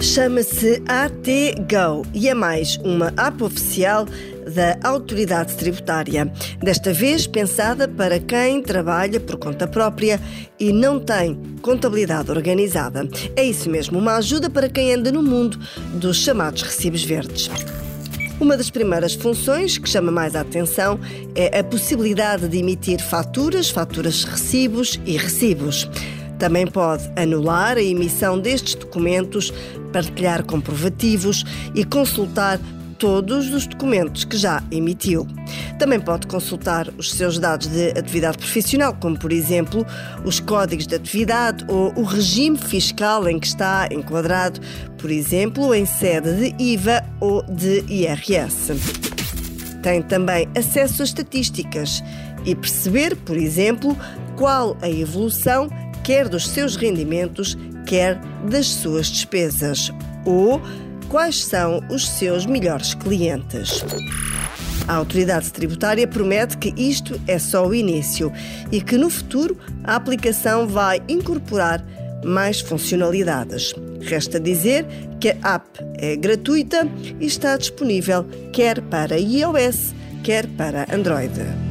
Chama-se ATGO e é mais uma app oficial da Autoridade Tributária. Desta vez pensada para quem trabalha por conta própria e não tem contabilidade organizada. É isso mesmo, uma ajuda para quem anda no mundo dos chamados recibos verdes. Uma das primeiras funções que chama mais a atenção é a possibilidade de emitir faturas, faturas recibos e recibos. Também pode anular a emissão destes documentos, partilhar comprovativos e consultar todos os documentos que já emitiu. Também pode consultar os seus dados de atividade profissional, como por exemplo os códigos de atividade ou o regime fiscal em que está enquadrado, por exemplo, em sede de IVA ou de IRS. Tem também acesso a estatísticas e perceber, por exemplo, qual a evolução quer dos seus rendimentos, quer das suas despesas, ou quais são os seus melhores clientes. A autoridade tributária promete que isto é só o início e que no futuro a aplicação vai incorporar mais funcionalidades. Resta dizer que a app é gratuita e está disponível quer para iOS, quer para Android.